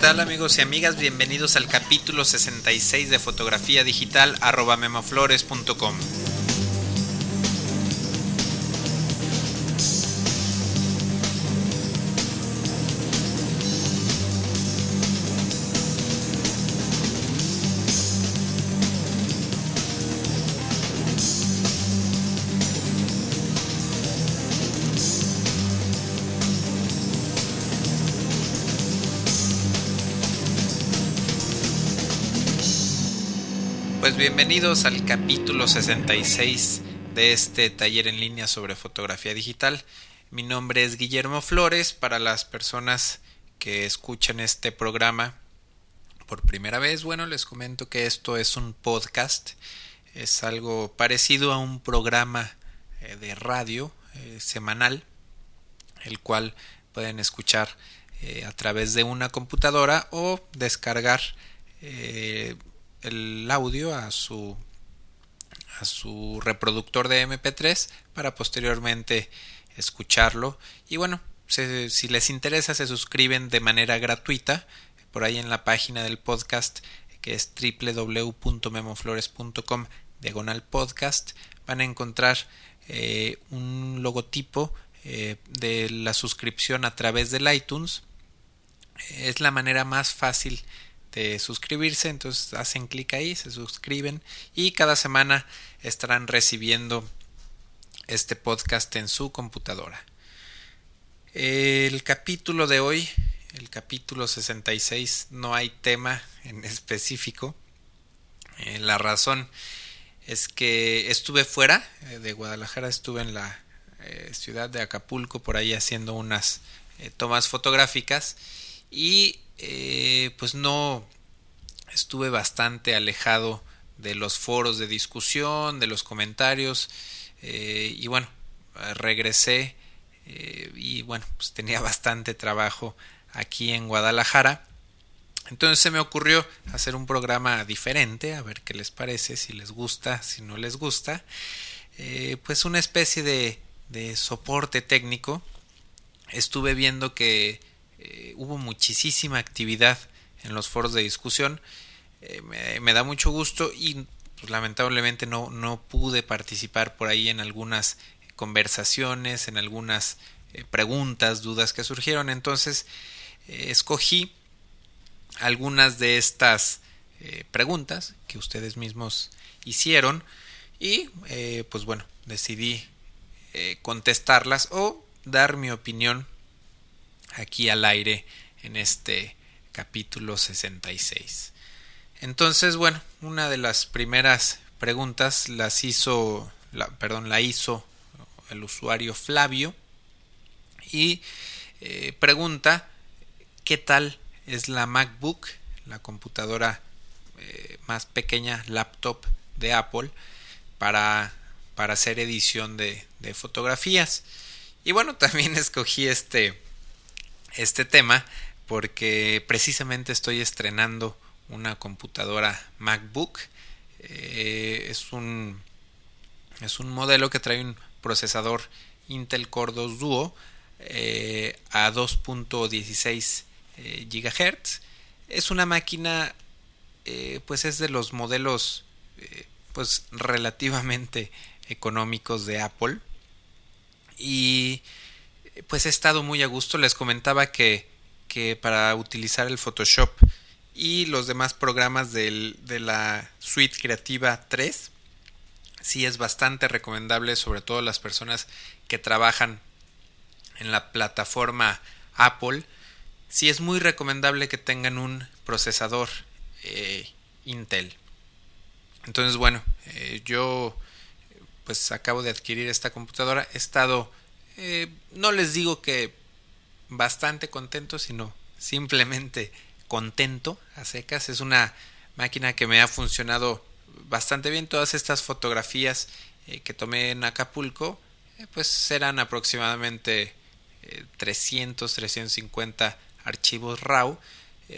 tal amigos y amigas? Bienvenidos al capítulo 66 de fotografía digital arroba memoflores.com. bienvenidos al capítulo 66 de este taller en línea sobre fotografía digital. Mi nombre es Guillermo Flores. Para las personas que escuchan este programa por primera vez, bueno, les comento que esto es un podcast. Es algo parecido a un programa eh, de radio eh, semanal, el cual pueden escuchar eh, a través de una computadora o descargar el audio a su a su reproductor de MP3 para posteriormente escucharlo. Y bueno si les interesa se suscriben de manera gratuita por ahí en la página del podcast que es www.memoflores.com diagonal podcast. Van a encontrar eh, un logotipo eh, de la suscripción a través del iTunes. Es la manera más fácil de suscribirse, entonces hacen clic ahí, se suscriben y cada semana estarán recibiendo este podcast en su computadora. El capítulo de hoy, el capítulo 66, no hay tema en específico. Eh, la razón es que estuve fuera eh, de Guadalajara, estuve en la eh, ciudad de Acapulco por ahí haciendo unas tomas fotográficas y eh, pues no estuve bastante alejado de los foros de discusión, de los comentarios eh, y bueno, regresé eh, y bueno, pues tenía bastante trabajo aquí en Guadalajara. Entonces se me ocurrió hacer un programa diferente, a ver qué les parece, si les gusta, si no les gusta. pues una especie de, de soporte técnico. Estuve viendo que eh, hubo muchísima actividad en los foros de discusión. Eh, me, da mucho gusto y pues, lamentablemente no, no pude participar por ahí en algunas conversaciones, en algunas eh, preguntas, dudas que surgieron. Entonces escogí algunas de estas preguntas que ustedes mismos hicieron y pues bueno, decidí contestarlas o dar mi opinión aquí al aire en este capítulo 66. Entonces, bueno, una de las primeras preguntas las hizo, la, perdón, la hizo el usuario Flavio y eh, pregunta qué tal es la MacBook, la computadora eh, más pequeña laptop de Apple para, para hacer edición de, de fotografías. Y bueno, también escogí este, este tema porque precisamente estoy estrenando una computadora MacBook. Eh, es, un, es un modelo que trae un procesador Intel Core 2 Duo eh, a 2.16 eh, GHz. Es una máquina, pues es de los modelos pues relativamente económicos de Apple. Y pues he estado muy a gusto. Les comentaba que, que para utilizar el Photoshop y los demás programas del, de la suite creativa 3, sí es bastante recomendable, sobre todo las personas que trabajan en la plataforma Apple. Sí es muy recomendable que tengan un procesador eh, Intel. Entonces, bueno, eh, yo pues acabo de adquirir esta computadora. He estado eh, no les digo que bastante contento, sino simplemente contento a secas. Es una máquina que me ha funcionado bastante bien. Todas estas fotografías eh, que tomé en Acapulco, eh, pues serán aproximadamente 300, 350 archivos RAW.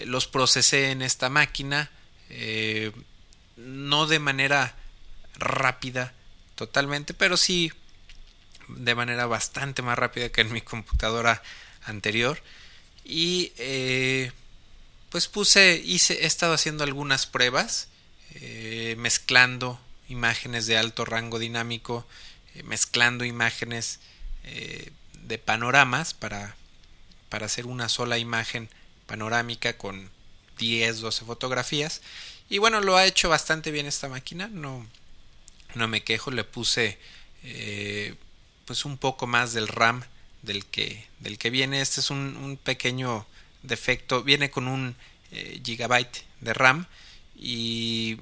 los procesé en esta máquina, no de manera rápida totalmente, pero sí de manera bastante más rápida que en mi computadora anterior y eh, pues puse, hice, he estado haciendo algunas pruebas, eh, mezclando imágenes de alto rango dinámico, eh, mezclando imágenes de panoramas para, para hacer una sola imagen panorámica con 10, 12 fotografías. Y bueno, lo ha hecho bastante bien esta máquina, no, no me quejo, le puse pues un poco más del RAM del que, del que viene. Este es un, pequeño defecto. Viene con un eh, gigabyte de RAM y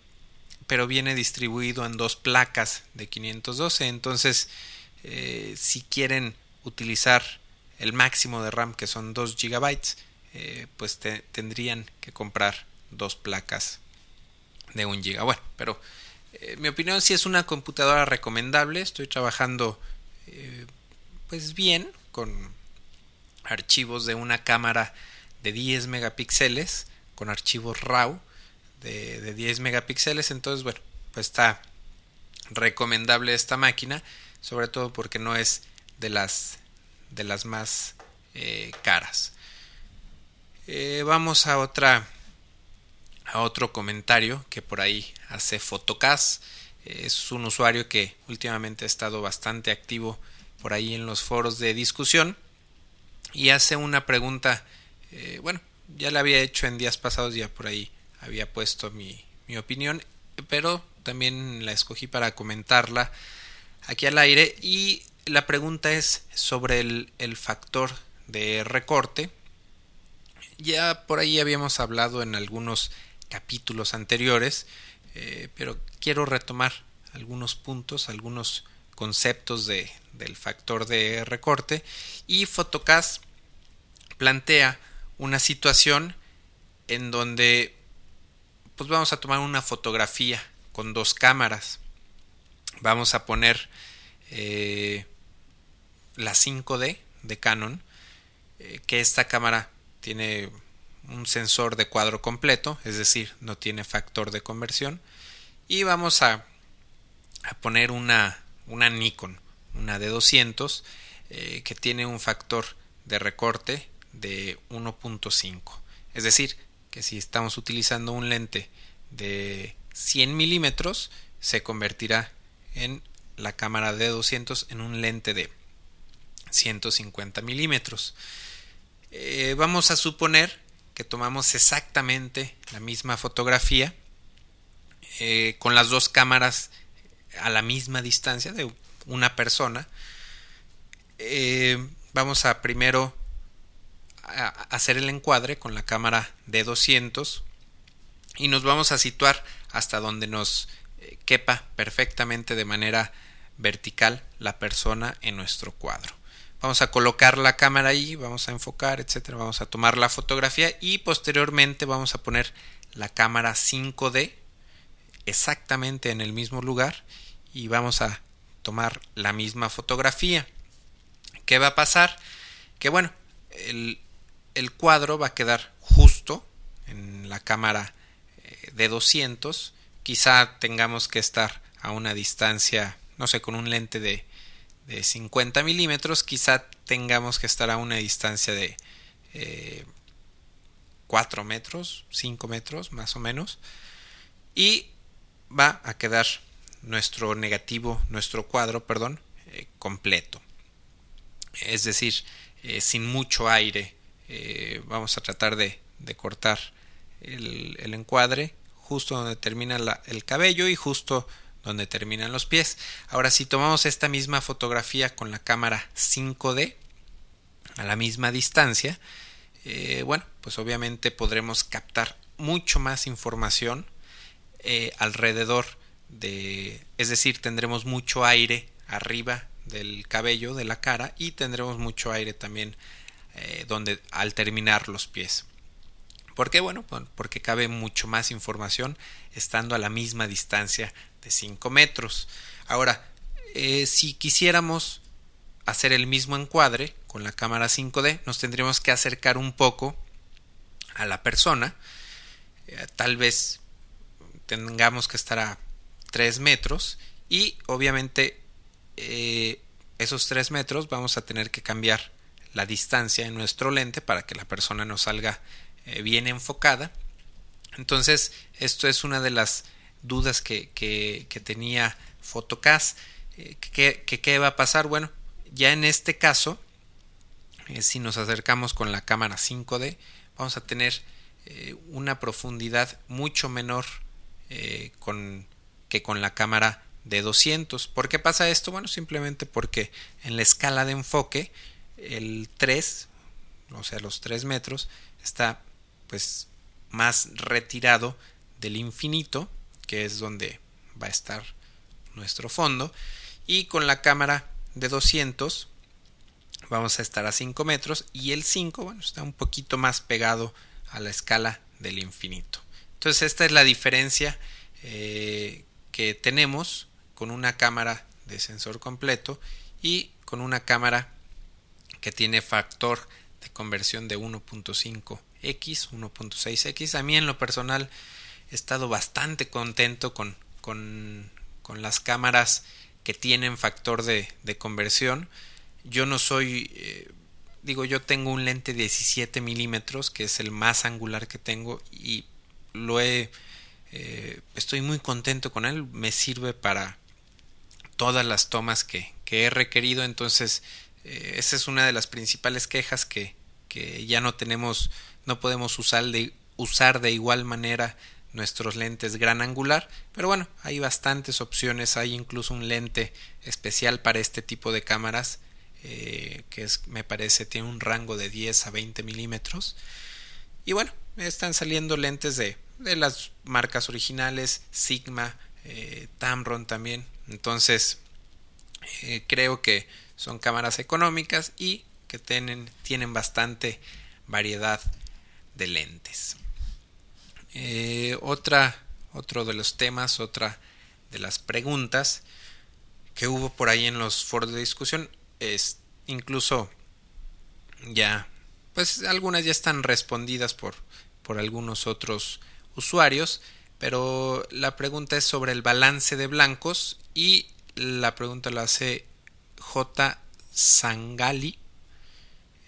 pero viene distribuido en dos placas de 512 entonces eh, si quieren utilizar el máximo de RAM que son 2 gigabytes eh, pues tendrían que comprar dos placas de 1 giga bueno pero mi opinión si es una computadora recomendable estoy trabajando pues bien con archivos de una cámara de 10 megapíxeles con archivos RAW de, 10 megapíxeles. Entonces bueno pues está recomendable esta máquina sobre todo porque no es de las de las más eh, caras. Eh, vamos a otra a otro comentario que por ahí hace Fotocast es un usuario que últimamente ha estado bastante activo por ahí en los foros de discusión y hace una pregunta, eh, bueno, ya la había hecho en días pasados, ya por ahí había puesto mi, mi opinión, pero también la escogí para comentarla aquí al aire y la pregunta es sobre el, el factor de recorte. Ya por ahí habíamos hablado en algunos capítulos anteriores, eh, pero quiero retomar algunos puntos, algunos conceptos de, del factor de recorte. Y Photocast plantea una situación en donde pues vamos a tomar una fotografía con dos cámaras. Vamos a poner eh, la 5D de Canon eh, que esta cámara tiene un sensor de cuadro completo es decir no tiene factor de conversión y vamos a, a poner una una Nikon, una de 200, eh, que tiene un factor de recorte de 1.5. Es decir, que si estamos utilizando un lente de 100 milímetros, se convertirá en la cámara de 200 en un lente de 150 milímetros. Eh, vamos a suponer que tomamos exactamente la misma fotografía eh, con las dos cámaras a la misma distancia de una persona, eh, vamos a primero hacer el encuadre con la cámara de 200 y nos vamos a situar hasta donde nos eh, quepa perfectamente de manera vertical la persona en nuestro cuadro. Vamos a colocar la cámara ahí, vamos a enfocar, etcétera, vamos a tomar la fotografía y posteriormente vamos a poner la cámara 5D exactamente en el mismo lugar y vamos a tomar la misma fotografía. ¿Qué va a pasar? Que bueno, el, cuadro va a quedar justo en la cámara eh, de 200. Quizá tengamos que estar a una distancia, no sé, con un lente de, de 50 milímetros. Quizá tengamos que estar a una distancia de 4 eh, metros, 5 metros más o menos. Y va a quedar nuestro negativo, nuestro cuadro, perdón, eh, completo. Es decir, eh, sin mucho aire. Eh, vamos a tratar de, cortar el, encuadre justo donde termina el cabello y justo donde terminan los pies. Ahora, si tomamos esta misma fotografía con la cámara 5D a la misma distancia, bueno, pues obviamente podremos captar mucho más información alrededor es decir, tendremos mucho aire arriba del cabello de la cara y tendremos mucho aire también eh, donde al terminar los pies. ¿Por qué? Bueno, porque cabe mucho más información estando a la misma distancia de 5 metros. Ahora, eh, si quisiéramos hacer el mismo encuadre con la cámara 5D, nos tendríamos que acercar un poco a la persona. Eh, tal vez tengamos que estar a 3 metros y obviamente eh, esos 3 metros vamos a tener que cambiar la distancia en nuestro lente para que la persona nos salga bien enfocada. Entonces, esto es una de las dudas que, que, tenía Photocast. ¿qué, ¿Qué va a pasar? Bueno, ya en este caso, si nos acercamos con la cámara 5D, vamos a tener una profundidad mucho menor con, que con la cámara de 200. ¿Por qué pasa esto? Bueno, simplemente porque en la escala de enfoque el 3, o sea, los 3 metros, está pues más retirado del infinito, que es donde va a estar nuestro fondo, y con la cámara de 200 vamos a estar a 5 metros y el 5, bueno, está un poquito más pegado a la escala del infinito. Entonces esta es la diferencia eh, que tenemos con una cámara de sensor completo y con una cámara que tiene factor de conversión de 1.5x, 1.6x. A mí en lo personal he estado bastante contento con, con, con las cámaras que tienen factor de, de conversión. Yo no soy, eh, digo, yo tengo un lente 17 milímetros, que es el más angular que tengo, y lo he, eh, estoy muy contento con él. Me sirve para, todas las tomas que, he requerido. Entonces, eh, esa es una de las principales quejas que, ya no tenemos, no podemos usar de, usar de igual manera nuestros lentes gran angular. Pero bueno, hay bastantes opciones. Hay incluso un lente especial para este tipo de cámaras. Eh, que es, me parece tiene un rango de 10 a 20 milímetros. Y bueno, están saliendo lentes de, de las marcas originales, Sigma, eh, Tamron también. Entonces, eh, creo que son cámaras económicas y que tienen, tienen bastante variedad de lentes. Eh, otra, otro de los temas, otra de las preguntas que hubo por ahí en los foros de discusión es incluso ya, pues algunas ya están respondidas por, por algunos otros usuarios pero la pregunta es sobre el balance de blancos y la pregunta la hace J. Sangali.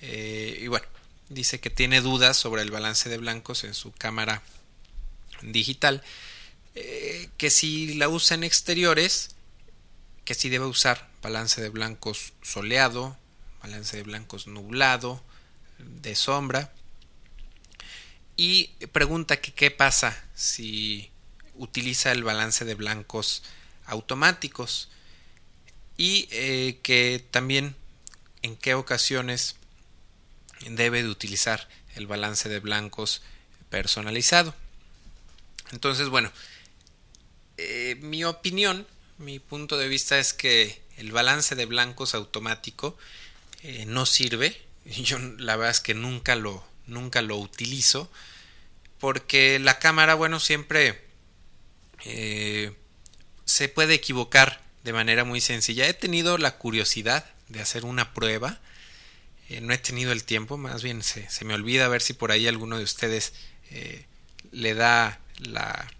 Eh, y bueno, dice que tiene dudas sobre el balance de blancos en su cámara digital. Eh, que si la usa en exteriores, que si debe usar balance de blancos soleado, balance de blancos nublado, de sombra y pregunta que qué pasa si utiliza el balance de blancos automáticos y eh, que también en qué ocasiones debe de utilizar el balance de blancos personalizado. Entonces, bueno, eh, mi opinión, mi punto de vista es que el balance de blancos automático eh, no sirve. Yo la verdad es que nunca lo, nunca lo utilizo porque la cámara, bueno, siempre eh, se puede equivocar de manera muy sencilla. He tenido la curiosidad de hacer una prueba, no he tenido el tiempo, más bien se, me olvida a ver si por ahí alguno de ustedes le da la,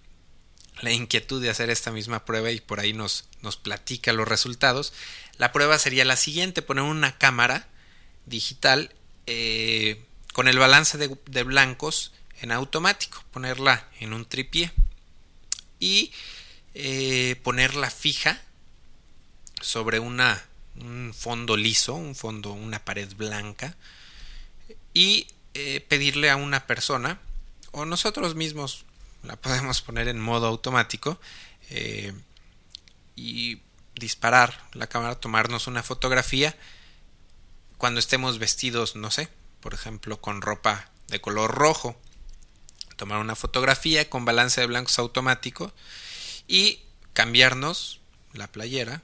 la inquietud de hacer esta misma prueba y por ahí nos, nos platica los resultados. La prueba sería la siguiente, poner una cámara digital con el balance de, blancos en automático, ponerla en un tripié y eh, ponerla fija sobre una, un fondo liso, un fondo, una pared blanca y eh, pedirle a una persona o nosotros mismos la podemos poner en modo automático eh, y disparar la cámara, tomarnos una fotografía cuando estemos vestidos, no sé, por ejemplo, con ropa de color rojo. Tomar una fotografía con balance de blancos automático y cambiarnos la playera,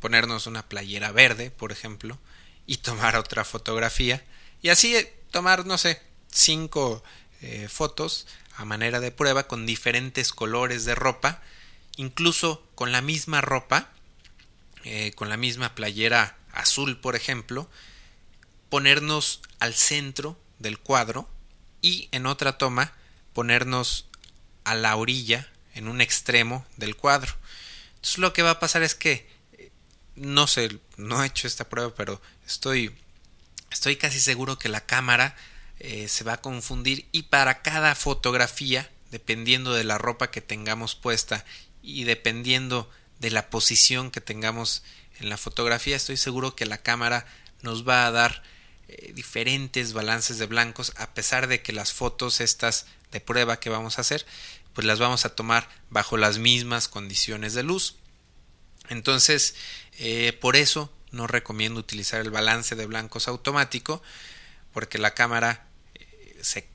ponernos una playera verde, por ejemplo, y tomar otra fotografía. Y así tomar, no sé, cinco eh, fotos a manera de prueba con diferentes colores de ropa, incluso con la misma ropa, eh, con la misma playera azul, por ejemplo, ponernos al centro del cuadro y en otra toma ponernos a la orilla, en un extremo del cuadro. Entonces lo que va a pasar es que no sé, no he hecho esta prueba, pero estoy estoy casi seguro que la cámara eh, se va a confundir y para cada fotografía, dependiendo de la ropa que tengamos puesta y dependiendo de la posición que tengamos en la fotografía, estoy seguro que la cámara nos va a dar eh, diferentes balances de blancos a pesar de que las fotos estas de prueba que vamos a hacer pues las vamos a tomar bajo las mismas condiciones de luz. Entonces eh, por eso no recomiendo utilizar el balance de blancos automático porque la cámara se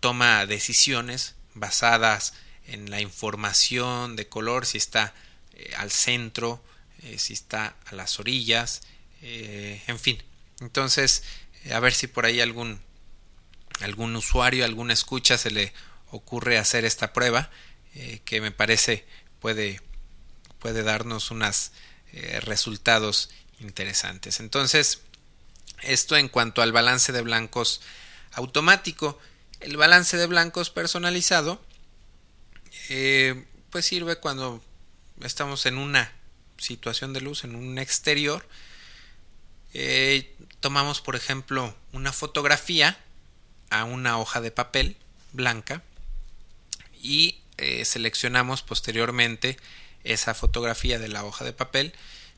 toma decisiones basadas en la información de color si está al centro si está a las orillas en fin entonces, eh, a ver si por ahí algún, algún usuario, alguna escucha se le ocurre hacer esta prueba, eh, que me parece puede, puede darnos unos eh, resultados interesantes. Entonces, esto en cuanto al balance de blancos automático. El balance de blancos personalizado, pues sirve cuando estamos en una situación de luz, en un exterior, eh, tomamos, por ejemplo, una fotografía a una hoja de papel blanca y eh, seleccionamos posteriormente esa fotografía de la hoja de papel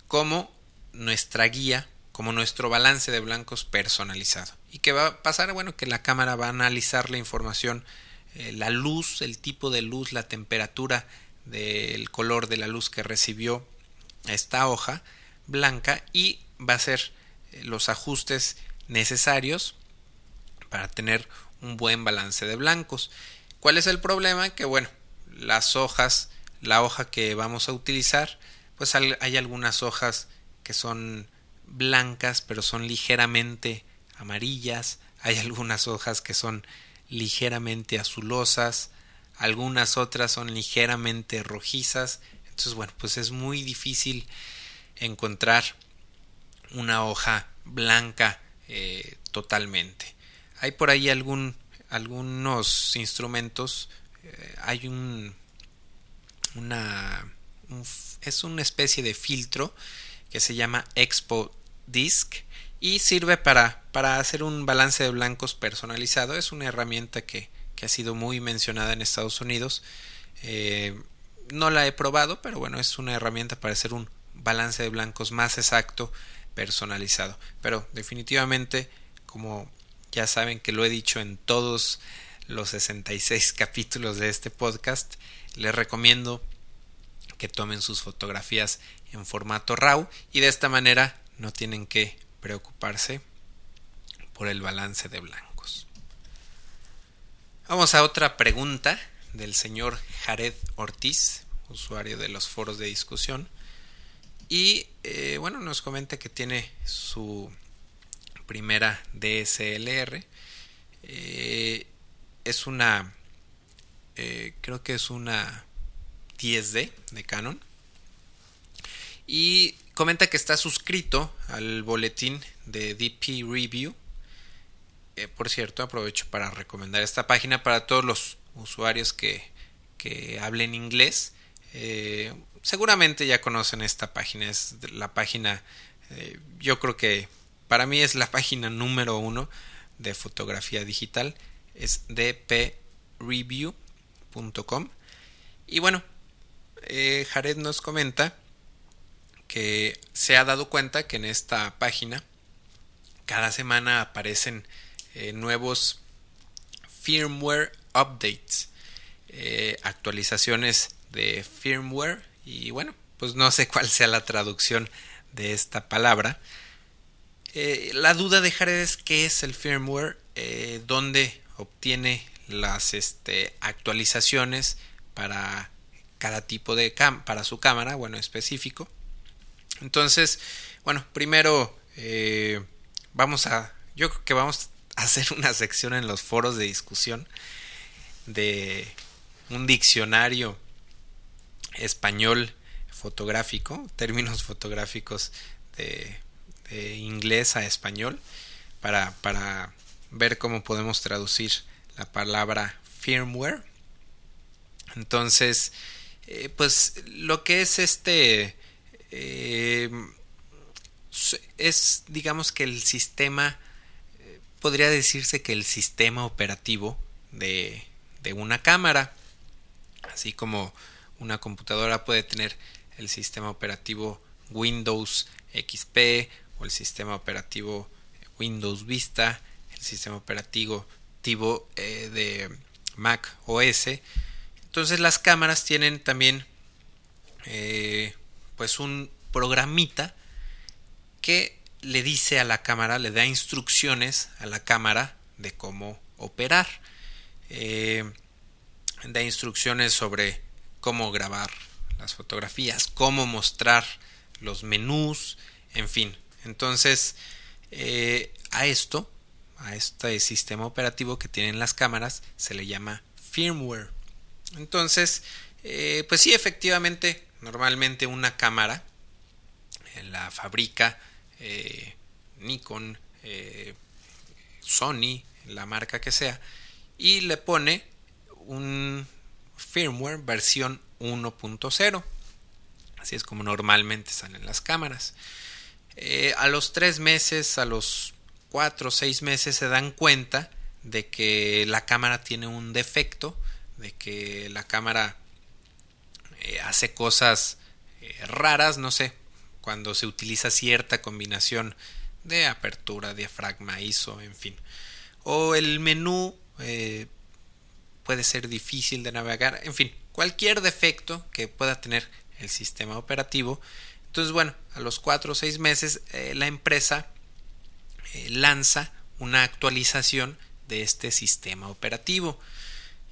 como nuestra guía, como nuestro balance de blancos personalizado. ¿Y qué va a pasar? Bueno, que la cámara va a analizar la información, eh, la luz, el tipo de luz, la temperatura del color de la luz que recibió esta hoja blanca y va a ser los ajustes necesarios para tener un buen balance de blancos. ¿Cuál es el problema? Que bueno, las hojas, la hoja que vamos a utilizar, pues hay algunas hojas que son blancas pero son ligeramente amarillas, hay algunas hojas que son ligeramente azulosas, algunas otras son ligeramente rojizas, entonces bueno, pues es muy difícil encontrar una hoja blanca eh, totalmente. Hay por ahí algún, algunos instrumentos, eh, hay un, una, es una especie de filtro que se llama Expo Disc y sirve para, para hacer un balance de blancos personalizado. Es una herramienta que, que ha sido muy mencionada en Estados Unidos. Eh, no la he probado, pero bueno, es una herramienta para hacer un balance de blancos más exacto personalizado. Pero definitivamente, como ya saben que lo he dicho en todos los 66 capítulos de este podcast, les recomiendo que tomen sus fotografías en formato RAW y de esta manera no tienen que preocuparse por el balance de blancos. Vamos a otra pregunta del señor Jared Ortiz, usuario de los foros de discusión. Y eh, bueno, nos comenta que tiene su primera DSLR. Eh, es una, eh, creo que es una 10D de Canon. Y comenta que está suscrito al boletín de DP Review. por cierto, aprovecho para recomendar esta página para todos los usuarios que, que hablen inglés. Eh, seguramente ya conocen esta página, es la página, eh, yo creo que para mí es la página número uno de fotografía digital, es dpreview.com. Y bueno, eh, Jared nos comenta que se ha dado cuenta que en esta página cada semana aparecen eh, nuevos firmware updates, actualizaciones de firmware y bueno, pues no sé cuál sea la traducción de esta palabra. Eh, la duda de Jared es qué es el firmware, eh, dónde obtiene las este, actualizaciones para cada tipo de cam para su cámara, bueno, específico. Entonces, bueno, primero eh, vamos a, yo creo que vamos a hacer una sección en los foros de discusión de un diccionario español fotográfico, términos fotográficos de, inglés a español, para, para, ver cómo podemos traducir la palabra firmware. Entonces, eh, pues lo que es este eh, es digamos que el sistema eh, podría decirse que el sistema operativo de, de una cámara. Así como una computadora puede tener el sistema operativo Windows XP o el sistema operativo Windows Vista, el sistema operativo tipo eh, de Mac OS. Entonces las cámaras tienen también pues un programita que le dice a la cámara, le da instrucciones a la cámara de cómo operar. Eh, da instrucciones sobre cómo grabar las fotografías, cómo mostrar los menús, en fin. Entonces, eh, a esto, a este sistema operativo que tienen las cámaras, se le llama firmware. Entonces, eh, pues sí, efectivamente, normalmente una cámara la fabrica eh, Nikon, Sony, la marca que sea, y le pone un firmware versión 1.0. Así es como normalmente salen las cámaras. Eh, a los tres meses, a los cuatro o seis meses se dan cuenta de que la cámara tiene un defecto, de que la cámara eh, hace cosas eh, raras, no sé, cuando se utiliza cierta combinación de apertura, diafragma, ISO, en fin. O el menú puede ser difícil de navegar, en fin, cualquier defecto que pueda tener el sistema operativo. Entonces, bueno, a los 4 o 6 meses eh, la empresa eh, lanza una actualización de este sistema operativo.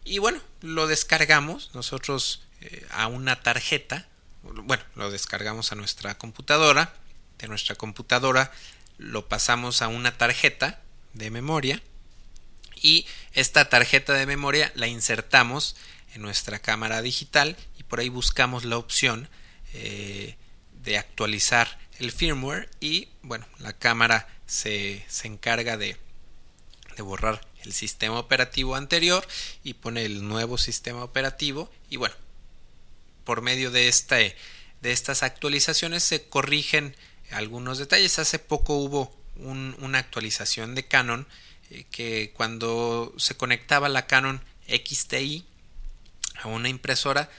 Y bueno, lo descargamos nosotros a una tarjeta. Bueno, lo descargamos a nuestra computadora. De nuestra computadora lo pasamos a una tarjeta de memoria y esta tarjeta de memoria la insertamos en nuestra cámara digital y por ahí buscamos la opción eh, de actualizar el firmware y bueno la cámara se, encarga de, de borrar el sistema operativo anterior y pone el nuevo sistema operativo y bueno por medio de, este, de estas actualizaciones se corrigen algunos detalles. Hace poco hubo una actualización de Canon eh, que cuando se conectaba la Canon XTI a una impresora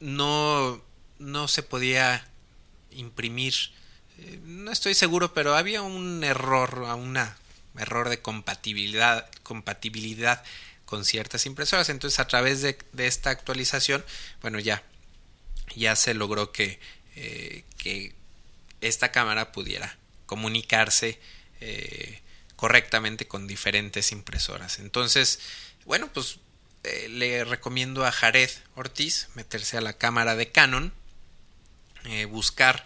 no, no se podía imprimir. Eh, no estoy seguro pero había un error un error de compatibilidad compatibilidad con ciertas impresoras. Entonces a través de, esta actualización bueno ya ya se logró que, eh, que esta cámara pudiera comunicarse correctamente con diferentes impresoras. Entonces, bueno, pues eh, le recomiendo a Jared Ortiz meterse a la cámara de Canon, eh, buscar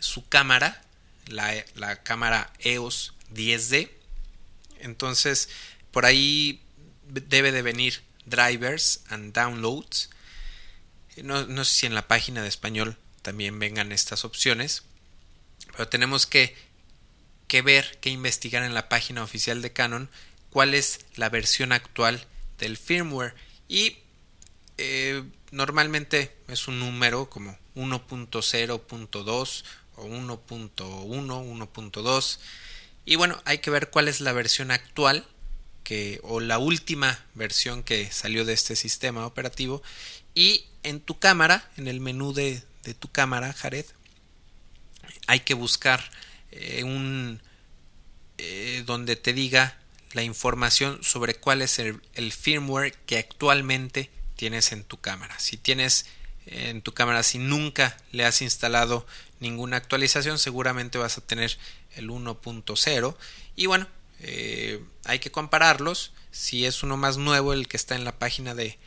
su cámara, la, la cámara EOS 10D. Entonces, por ahí debe de venir drivers and downloads. No, sé si en la página de español también vengan estas opciones, pero tenemos que que ver, que investigar en la página oficial de Canon cuál es la versión actual del firmware. Y eh, normalmente es un número como 1.0.2 o 1.1, 1.2 y bueno, hay que ver cuál es la versión actual que, o la última versión que salió de este sistema operativo y en tu cámara, en el menú de, de tu cámara, Jared, hay que buscar eh, un eh, donde te diga la información sobre cuál es el, firmware que actualmente tienes en tu cámara. Si tienes en tu cámara, si nunca le has instalado ninguna actualización, seguramente vas a tener el 1.0 y bueno, eh, hay que compararlos. Si es uno más nuevo el que está en la página de,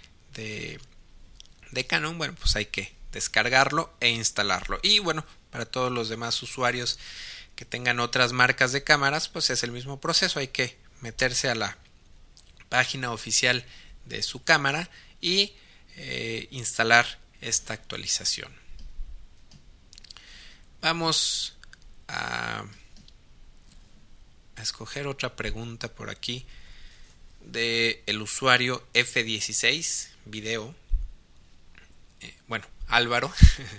de Canon, bueno, pues hay que descargarlo e instalarlo. Y bueno, para todos los demás usuarios que tengan otras marcas de cámaras, pues es el mismo proceso. Hay que meterse a la página oficial de su cámara y eh, instalar esta actualización. Vamos a, a, escoger otra pregunta por aquí de el usuario F16 video. Eh, bueno, Álvaro,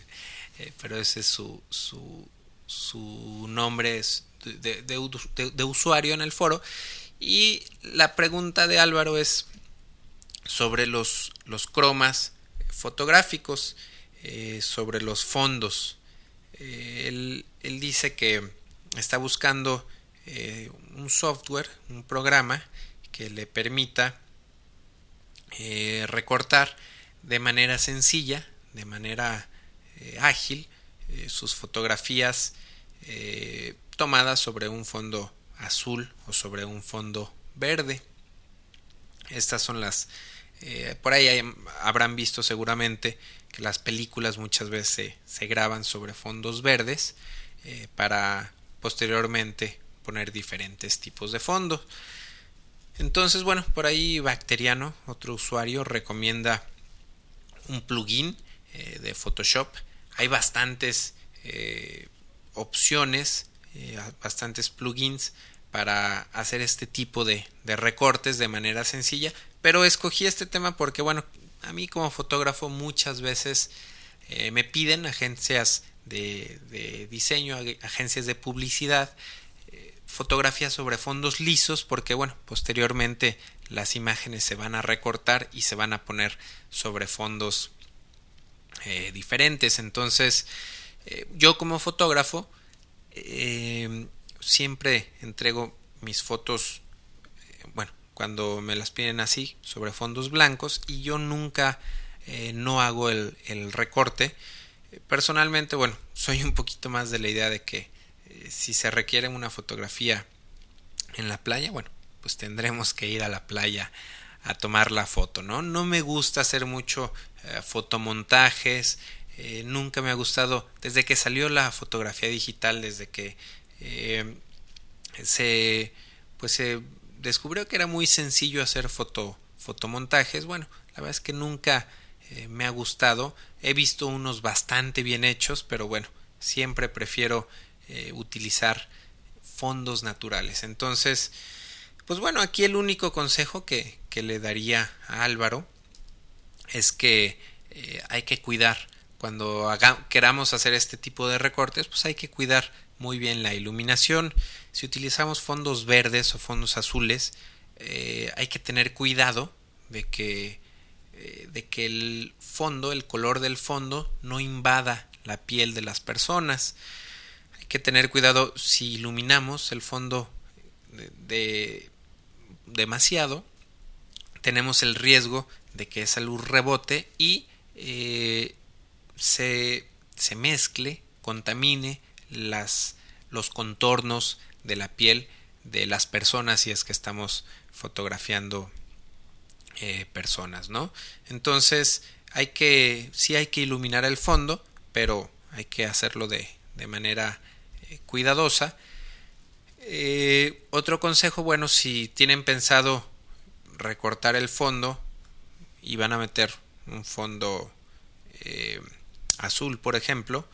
eh, pero ese es su, su, nombre es de, usuario en el foro Y la pregunta de Álvaro es sobre los, los cromas fotográficos, eh, sobre los fondos. Él, él, dice que está buscando un software, un programa que le permita recortar de manera sencilla, de manera ágil, sus fotografías tomadas sobre un fondo azul o sobre un fondo verde. Estas son las eh, por ahí habrán visto seguramente que las películas muchas veces se, graban sobre fondos verdes eh, para posteriormente poner diferentes tipos de fondos. Entonces, bueno, por ahí Bacteriano, otro usuario, recomienda un plugin eh, de Photoshop. Hay bastantes opciones, bastantes plugins para hacer este tipo de, recortes de manera sencilla. Pero escogí este tema porque, bueno, a mí como fotógrafo muchas veces eh, me piden agencias de, diseño, agencias de publicidad, eh, fotografías sobre fondos lisos porque, bueno, posteriormente las imágenes se van a recortar y se van a poner sobre fondos eh, diferentes. Entonces, yo como fotógrafo siempre entrego mis fotos, bueno, cuando me las piden así, sobre fondos blancos y yo nunca eh, no hago el, recorte. Personalmente, bueno, soy un poquito más de la idea de que eh, si se requiere una fotografía en la playa, bueno, pues tendremos que ir a la playa a tomar la foto, ¿no? No me gusta hacer mucho eh, fotomontajes, nunca me ha gustado, desde que salió la fotografía digital, desde que se, pues se descubrió que era muy sencillo hacer foto, fotomontajes. Bueno, la verdad es que nunca eh, me ha gustado. He visto unos bastante bien hechos, pero bueno, siempre prefiero eh, utilizar fondos naturales. Entonces, pues bueno, aquí el único consejo que, que le daría a Álvaro es que eh, hay que cuidar cuando queramos hacer este tipo de recortes, pues hay que cuidar muy bien la iluminación. Si utilizamos fondos verdes o fondos azules, eh, hay que tener cuidado de que, de que el fondo, el color del fondo, no invada la piel de las personas. Que tener cuidado si iluminamos el fondo de, demasiado, tenemos el riesgo de que esa luz rebote y eh, se, se mezcle, contamine las, los contornos de la piel de las personas si es que estamos fotografiando eh, personas, ¿no? Entonces hay que, sí hay que iluminar el fondo, pero hay que hacerlo de, de manera cuidadosa. Eh, otro consejo, bueno, si tienen pensado recortar el fondo y van a meter un fondo azul, por ejemplo,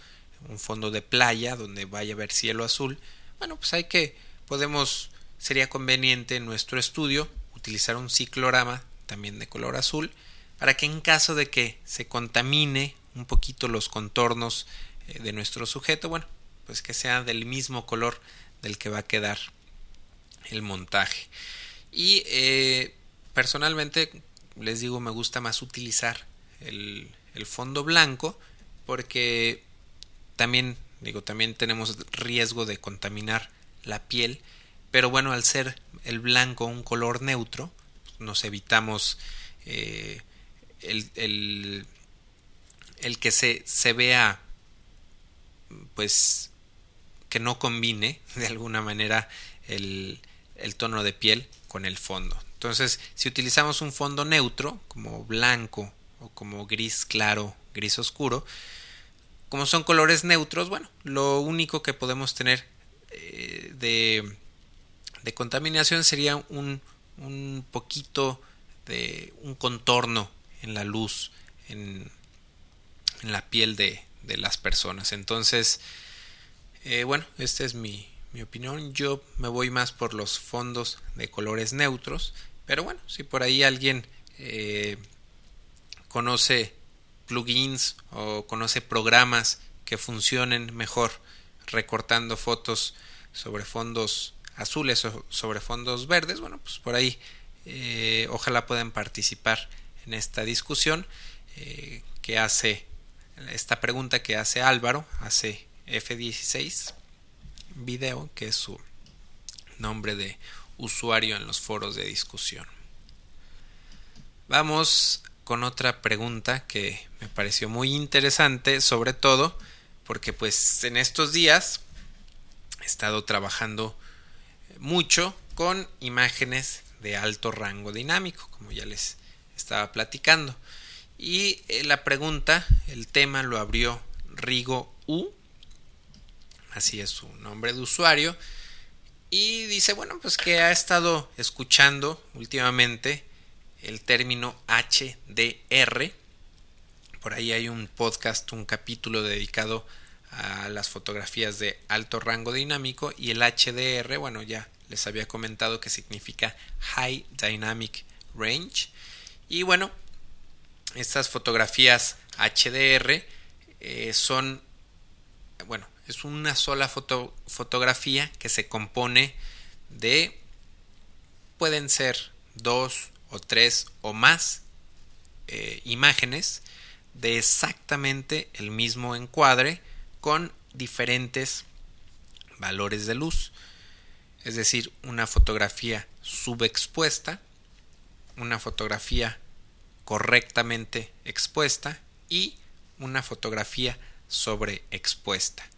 un fondo de playa donde vaya a haber cielo azul, bueno, pues hay que, podemos, sería conveniente en nuestro estudio utilizar un ciclorama también de color azul para que en caso de que se contamine un poquito los contornos eh, de nuestro sujeto, bueno, pues que sea del mismo color del que va a quedar el montaje. Y eh, personalmente les digo, me gusta más utilizar el, el fondo blanco porque también, digo, también tenemos riesgo de contaminar la piel, pero bueno, al ser el blanco un color neutro, nos evitamos eh, el, el, el, que se, se vea, pues, que no combine de alguna manera el, el tono de piel con el fondo. Entonces, si utilizamos un fondo neutro, como blanco o como gris claro, gris oscuro, como son colores neutros, bueno, lo único que podemos tener eh, de, de, contaminación sería un, un, poquito de un contorno en la luz, en, en la piel de, de, las personas. Entonces, eh, bueno, esta es mi, opinión. Yo me voy más por los fondos de colores neutros, pero bueno, si por ahí alguien eh, conoce plugins o conoce programas que funcionen mejor recortando fotos sobre fondos azules sobre fondos verdes. Bueno, pues por ahí ojalá puedan participar en esta discusión que hace esta pregunta que hace Álvaro, hace F16 video, que es su nombre de usuario en los foros de discusión. Vamos con otra pregunta que me pareció muy interesante, sobre todo porque pues en estos días he estado trabajando mucho con imágenes de alto rango dinámico, como ya les estaba platicando. Y eh, la pregunta, el tema lo abrió Rigo U, así es su nombre de usuario, y dice, bueno, pues que ha estado escuchando últimamente el término HDR. Por ahí hay un podcast, un capítulo dedicado a las fotografías de alto rango dinámico y el HDR, bueno, ya les había comentado que significa High Dynamic Range. Y bueno, estas fotografías HDR eh, son, bueno, es una sola foto, fotografía que se compone de, pueden ser dos o tres o más eh, imágenes de exactamente el mismo encuadre con diferentes valores de luz. Es decir, una fotografía subexpuesta, una fotografía correctamente expuesta y una fotografía sobreexpuesta.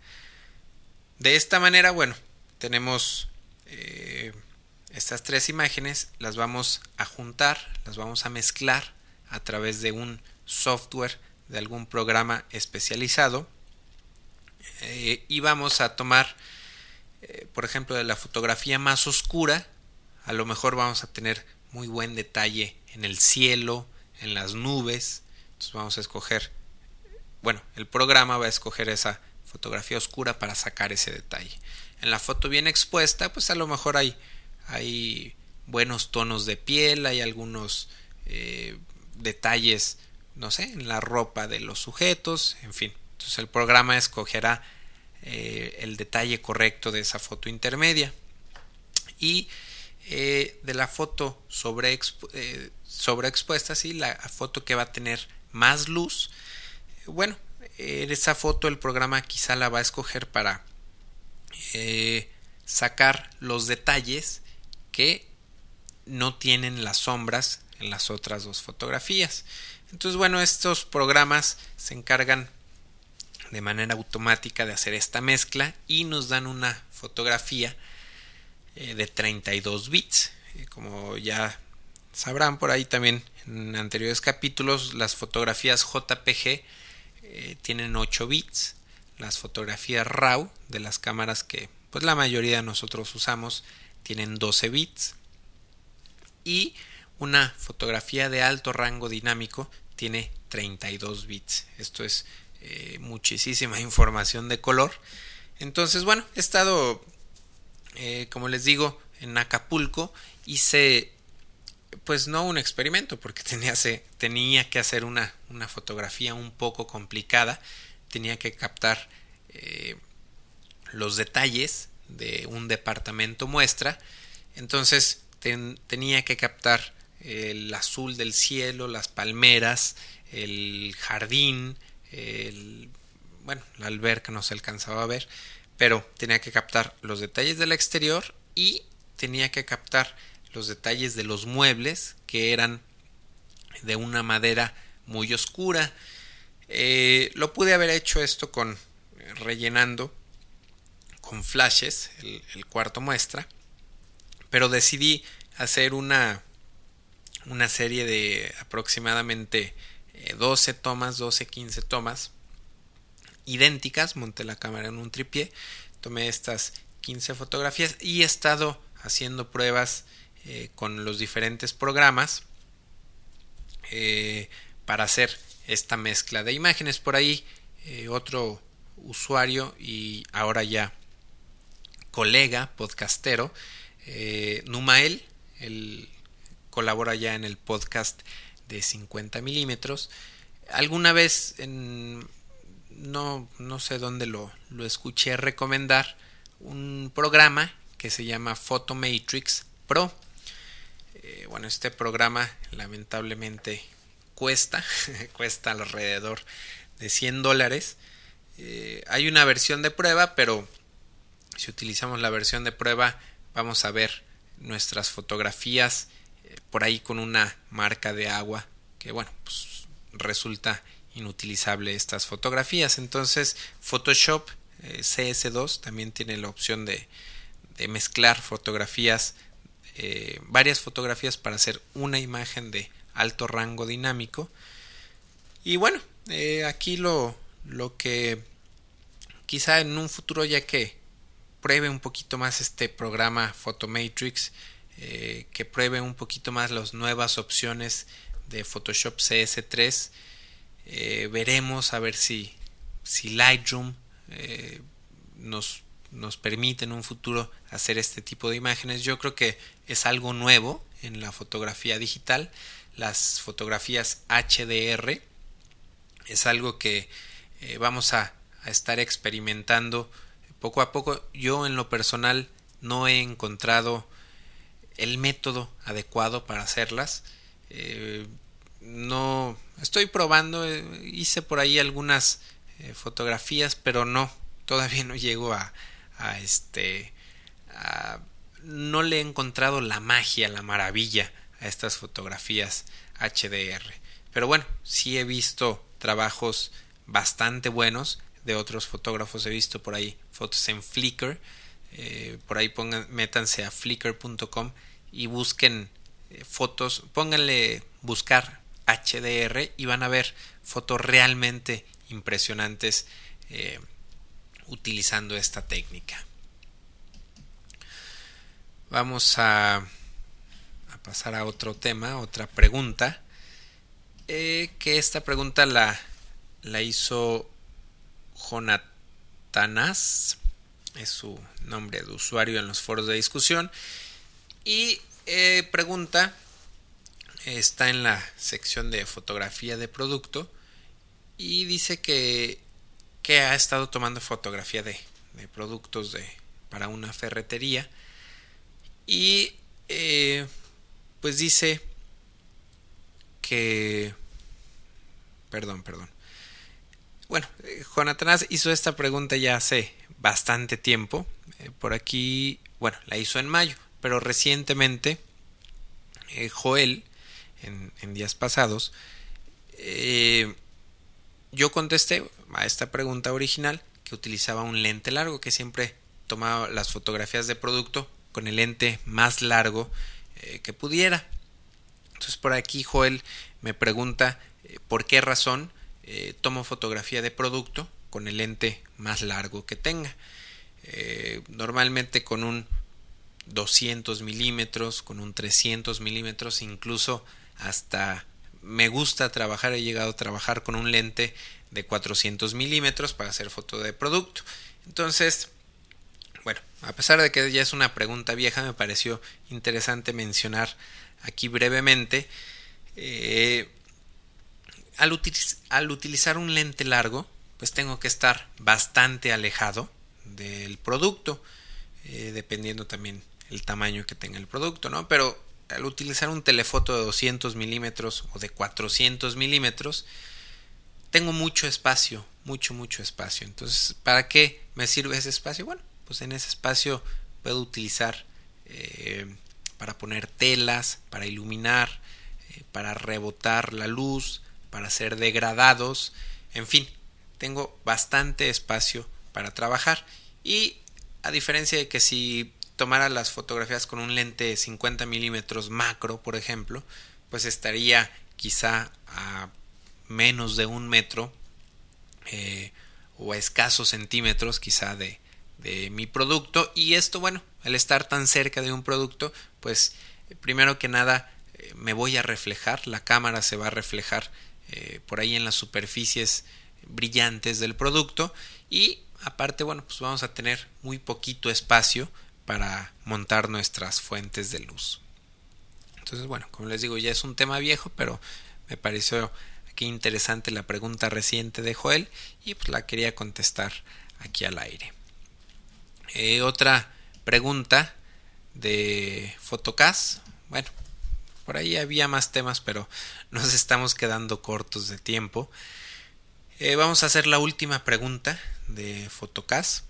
De esta manera, bueno, tenemos eh, estas tres imágenes, las vamos a juntar, las vamos a mezclar a través de un software de algún programa especializado eh, y vamos a tomar, eh, por ejemplo, de la fotografía más oscura, a lo mejor vamos a tener muy buen detalle en el cielo, en las nubes. Entonces vamos a escoger, bueno, el programa va a escoger esa fotografía oscura para sacar ese detalle. En la foto bien expuesta, pues a lo mejor hay, buenos tonos de piel, hay algunos eh, detalles, no sé, en la ropa de los sujetos, en fin. Entonces el programa escogerá eh, el detalle correcto de esa foto intermedia. Y eh, de la foto sobre, sobreexpuesta, sí, la foto que va a tener más luz. Bueno, en esa foto el programa quizá la va a escoger para eh, sacar los detalles que no tienen las sombras en las otras dos fotografías. Entonces, bueno, estos programas se encargan de manera automática de hacer esta mezcla y nos dan una fotografía eh, de 32 bits. Eh, como ya sabrán por ahí también en anteriores capítulos, las fotografías JPG eh, tienen 8 bits. Las fotografías RAW de las cámaras que pues la mayoría de nosotros usamos tienen 12 bits. Y una fotografía de alto rango dinámico tiene 32 bits. Esto es muchísima información de color. Entonces, bueno, he estado eh, como les digo, en Acapulco hice, pues no un experimento, porque tenía, tenía que hacer una, una, fotografía un poco complicada, tenía que captar eh, los detalles de un departamento muestra, entonces tenía que captar el azul del cielo, las palmeras, el jardín, el, bueno, la alberca no se alcanzaba a ver, pero tenía que captar los detalles del exterior y tenía que captar los detalles de los muebles que eran de una madera muy oscura. Eh, lo pude haber hecho esto con rellenando con flashes el, cuarto muestra, pero decidí hacer una, una serie de aproximadamente 12 eh, tomas, 12, 15 tomas idénticas, monté la cámara en un tripié, tomé estas 15 fotografías y he estado haciendo pruebas eh, con los diferentes programas eh, para hacer esta mezcla de imágenes. Por ahí eh, otro usuario y ahora ya colega podcastero, Numael, él colabora ya en el podcast de 50 milímetros. Alguna vez no, no sé dónde lo, lo escuché recomendar un programa que se llama Photomatrix Pro. Bueno, este programa lamentablemente cuesta, cuesta alrededor de 100 dólares. Eh, hay una versión de prueba, pero si utilizamos la versión de prueba vamos a ver nuestras fotografías eh, por ahí con una marca de agua que bueno, pues resulta inutilizable estas fotografías. Entonces Photoshop eh, CS2 también tiene la opción de mezclar fotografías, eh, varias fotografías para hacer una imagen de alto rango dinámico. Y bueno, eh, aquí lo, lo que quizá en un futuro ya que pruebe un poquito más este programa Photomatrix, que pruebe un poquito más las nuevas opciones de Photoshop CS3, veremos a ver si, si Lightroom eh, nos, nos permite en un futuro hacer este tipo de imágenes. Yo creo que es algo nuevo en la fotografía digital. Las fotografías HDR es algo que eh, vamos a, estar experimentando poco a poco. Yo en lo personal no he encontrado el método adecuado para hacerlas. Eh, no estoy probando, hice por ahí algunas eh, fotografías, pero no, todavía no llego a, a este, no le he encontrado la magia, la maravilla a estas fotografías HDR. Pero bueno, sí he visto trabajos bastante buenos de otros fotógrafos. He visto por ahí fotos en Flickr. Eh, por ahí pongan, métanse a flickr.com y busquen eh, fotos. Pónganle buscar HDR y van a ver fotos realmente impresionantes eh, utilizando esta técnica. Vamos a, pasar a otro tema, otra pregunta. Eh, que esta pregunta la, la hizo Jonatanas, es su nombre de usuario en los foros de discusión. Y eh, pregunta, está en la sección de fotografía de producto y dice que, que ha estado tomando fotografía de, de productos de, para una ferretería. Y eh, pues dice que perdón perdón. Bueno eh, Jonathan hizo esta pregunta ya hace bastante tiempo. Eh, por aquí bueno la hizo en mayo pero recientemente Joel en, en, días pasados yo contesté a esta pregunta original que utilizaba un lente largo, que siempre tomaba las fotografías de producto con el lente más largo eh, que pudiera. Entonces por aquí Joel me pregunta eh, por qué razón eh, tomo fotografía de producto con el lente más largo que tenga. normalmente con un 200 milímetros, con un 300 milímetros, incluso hasta me gusta trabajar, he llegado a trabajar con un lente de 400 milímetros para hacer foto de producto. Entonces, bueno, a pesar de que ya es una pregunta vieja, me pareció interesante mencionar aquí brevemente. Eh, al, al, utilizar un lente largo, pues tengo que estar bastante alejado del producto, eh, dependiendo también el tamaño que tenga el producto, ¿no? Pero al utilizar un telefoto de 200 milímetros o de 400 milímetros, tengo mucho espacio, mucho, mucho espacio. Entonces, ¿para qué me sirve ese espacio? Bueno, pues en ese espacio puedo utilizar eh, para poner telas, para iluminar, eh, para rebotar la luz, para hacer degradados, en fin, tengo bastante espacio para trabajar y a diferencia de que si tomara las fotografías con un lente de 50 milímetros macro, por ejemplo, pues estaría quizá a menos de un metro eh, o a escasos centímetros quizá de, mi producto. Y esto bueno al estar tan cerca de un producto pues primero que nada eh, me voy a reflejar la cámara se va a reflejar eh, por ahí en las superficies brillantes del producto. Y aparte bueno pues vamos a tener muy poquito espacio para montar nuestras fuentes de luz. Entonces, bueno, como les digo, ya es un tema viejo, pero me pareció aquí interesante la pregunta reciente de Joel y pues la quería contestar aquí al aire. Eh, otra pregunta de Photocast. Bueno, por ahí había más temas, pero nos estamos quedando cortos de tiempo. Eh, vamos a hacer la última pregunta de Photocast.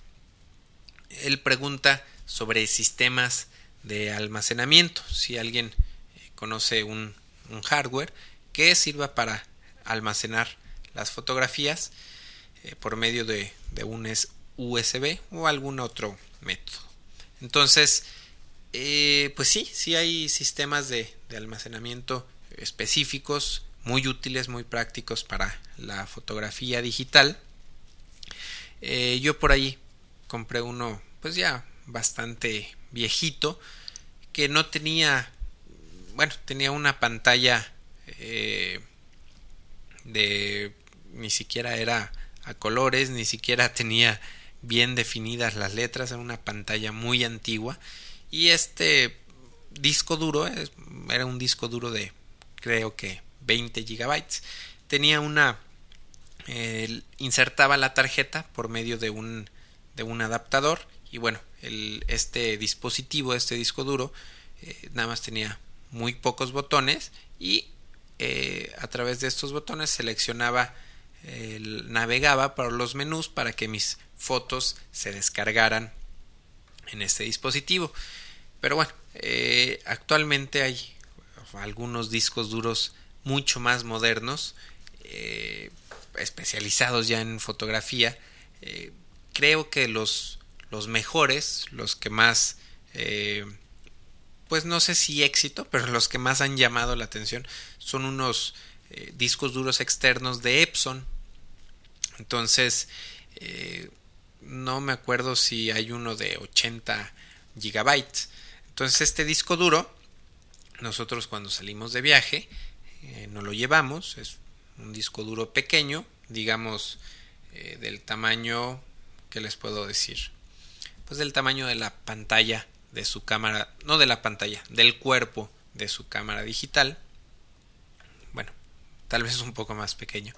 Él pregunta sobre sistemas de almacenamiento. Si alguien eh, conoce un, hardware que sirva para almacenar las fotografías eh, por medio de, de, un USB o algún otro método. Entonces, eh, pues sí, sí hay sistemas de, almacenamiento específicos, muy útiles, muy prácticos para la fotografía digital. yo por ahí compré uno, pues ya bastante viejito, que no tenía, bueno, tenía una pantalla eh, de, ni siquiera era a colores, ni siquiera tenía bien definidas las letras, era una pantalla muy antigua. Y este disco duro era un disco duro de creo que 20 gigabytes. Tenía una insertaba la tarjeta por medio de un de un adaptador y bueno este dispositivo, este disco duro, eh, nada más tenía muy pocos botones y eh, a través de estos botones seleccionaba, navegaba para los menús para que mis fotos se descargaran en este dispositivo. Pero bueno, eh, actualmente hay algunos discos duros mucho más modernos, especializados ya en fotografía. creo que los los mejores, los que más, eh, pues no sé si éxito, pero los que más han llamado la atención son unos eh, discos duros externos de Epson. Entonces, eh, no me acuerdo si hay uno de 80 gigabytes. Entonces, este disco duro, nosotros cuando salimos de viaje, no lo llevamos, es un disco duro pequeño, digamos del tamaño que les puedo decir pues del tamaño de la pantalla de su cámara, no de la pantalla, del cuerpo de su cámara digital. Bueno, tal vez un poco más pequeño.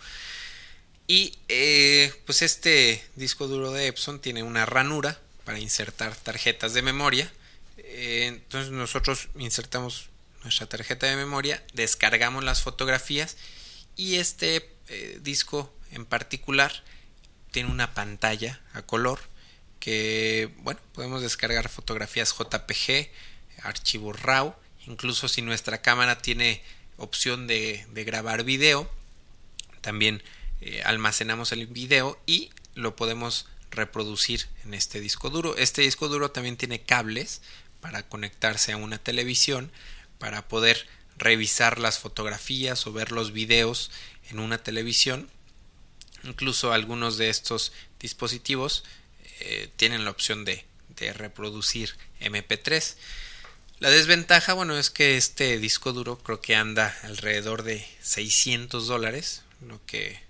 Y eh, pues este disco duro de Epson tiene una ranura para insertar tarjetas de memoria. Eh, entonces nosotros insertamos nuestra tarjeta de memoria, descargamos las fotografías y este eh, disco en particular tiene una pantalla a color que, bueno, podemos descargar fotografías JPG, archivos RAW, incluso si nuestra cámara tiene opción de, grabar video, también eh, almacenamos el video y lo podemos reproducir en este disco duro. Este disco duro también tiene cables para conectarse a una televisión, para poder revisar las fotografías o ver los videos en una televisión. Incluso algunos de estos dispositivos eh, tienen la opción de, reproducir MP3. La desventaja, bueno, es que este disco duro creo que anda alrededor de 600 dólares, lo que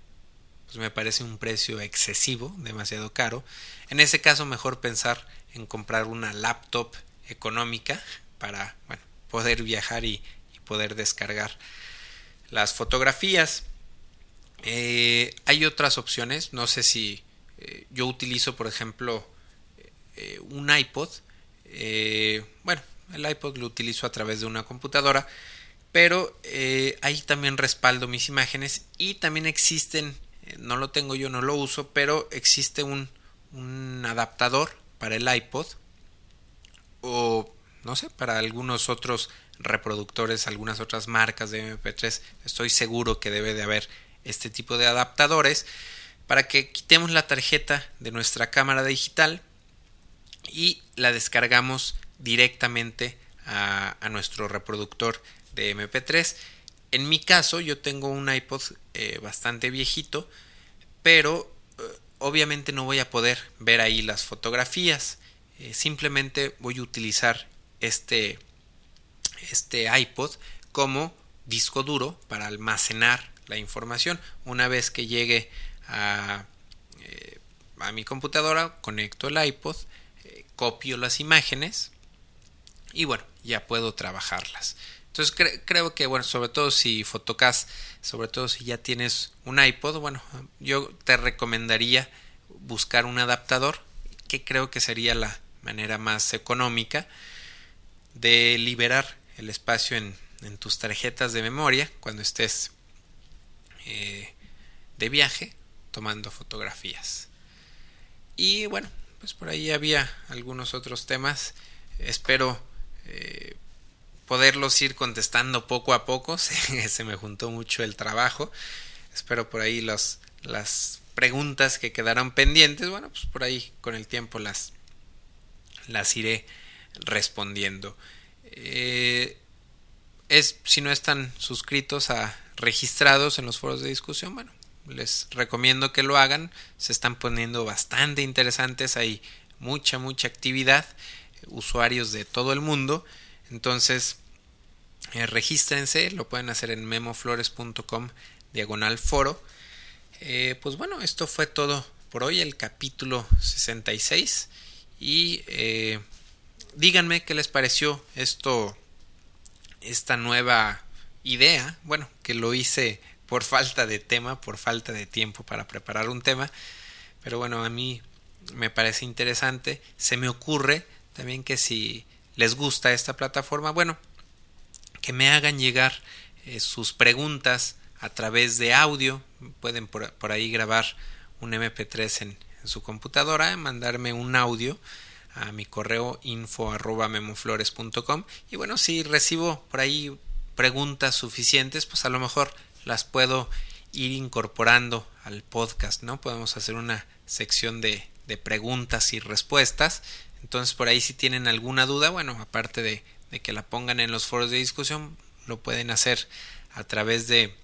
pues, me parece un precio excesivo, demasiado caro. En ese caso, mejor pensar en comprar una laptop económica para poder viajar y, poder descargar las fotografías. Eh, hay otras opciones, no sé si eh, yo utilizo, por ejemplo, eh, un iPod. Eh, bueno, el iPod lo utilizo a través de una computadora, pero ahí también respaldo mis imágenes y también existen, no lo tengo yo, no lo uso, pero existe un, un adaptador para el iPod o no sé, para algunos otros reproductores, algunas otras marcas de MP3, estoy seguro que debe de haber este tipo de adaptadores para que quitemos la tarjeta de nuestra cámara digital y la descargamos directamente a, nuestro reproductor de MP3. En mi caso yo tengo un iPod eh, bastante viejito, pero eh, obviamente no voy a poder ver ahí las fotografías. Eh, simplemente voy a utilizar este, este iPod como disco duro para almacenar la información. Una vez que llegue eh, a, mi computadora, conecto el iPod, eh, copio las imágenes y bueno, ya puedo trabajarlas. Entonces creo que, bueno, sobre todo si Photocast, sobre todo si ya tienes un iPod, bueno, yo te recomendaría buscar un adaptador que creo que sería la manera más económica de liberar el espacio en, en tus tarjetas de memoria cuando estés eh, de viaje tomando fotografías. Y bueno, pues por ahí había algunos otros temas. Espero eh, poderlos ir contestando poco a poco. Se, me juntó mucho el trabajo. Espero por ahí los, las preguntas que quedaron pendientes. Bueno, pues por ahí con el tiempo las, las iré respondiendo. Eh, es si no están suscritos a registrados en los foros de discusión, bueno, les recomiendo que lo hagan, se están poniendo bastante interesantes, hay mucha, mucha actividad, usuarios de todo el mundo, entonces eh, regístrense, lo pueden hacer en memoflores.com diagonal foro. Eh, pues bueno, esto fue todo por hoy, el capítulo 66 y eh, díganme qué les pareció esto, esta nueva idea, bueno, que lo hice por falta de tema, por falta de tiempo para preparar un tema, pero bueno, a mí me parece interesante, se me ocurre también que si les gusta esta plataforma, bueno, que me hagan llegar eh, sus preguntas a través de audio, pueden por, ahí grabar un MP3 en, en, su computadora, mandarme un audio a mi correo info arroba y bueno, si recibo por ahí preguntas suficientes, pues a lo mejor las puedo ir incorporando al podcast, ¿no? Podemos hacer una sección de, de preguntas y respuestas. Entonces por ahí si tienen alguna duda, bueno, aparte de, de, que la pongan en los foros de discusión, lo pueden hacer a través de,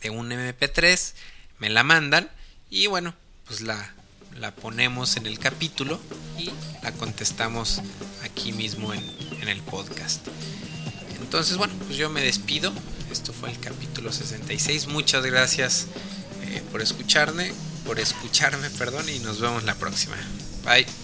de un MP3, me la mandan y bueno, pues la, la ponemos en el capítulo y la contestamos aquí mismo en, en el podcast. Entonces, bueno, pues yo me despido. Esto fue el capítulo 66. Muchas gracias eh, por escucharme, por escucharme, perdón, y nos vemos la próxima. Bye.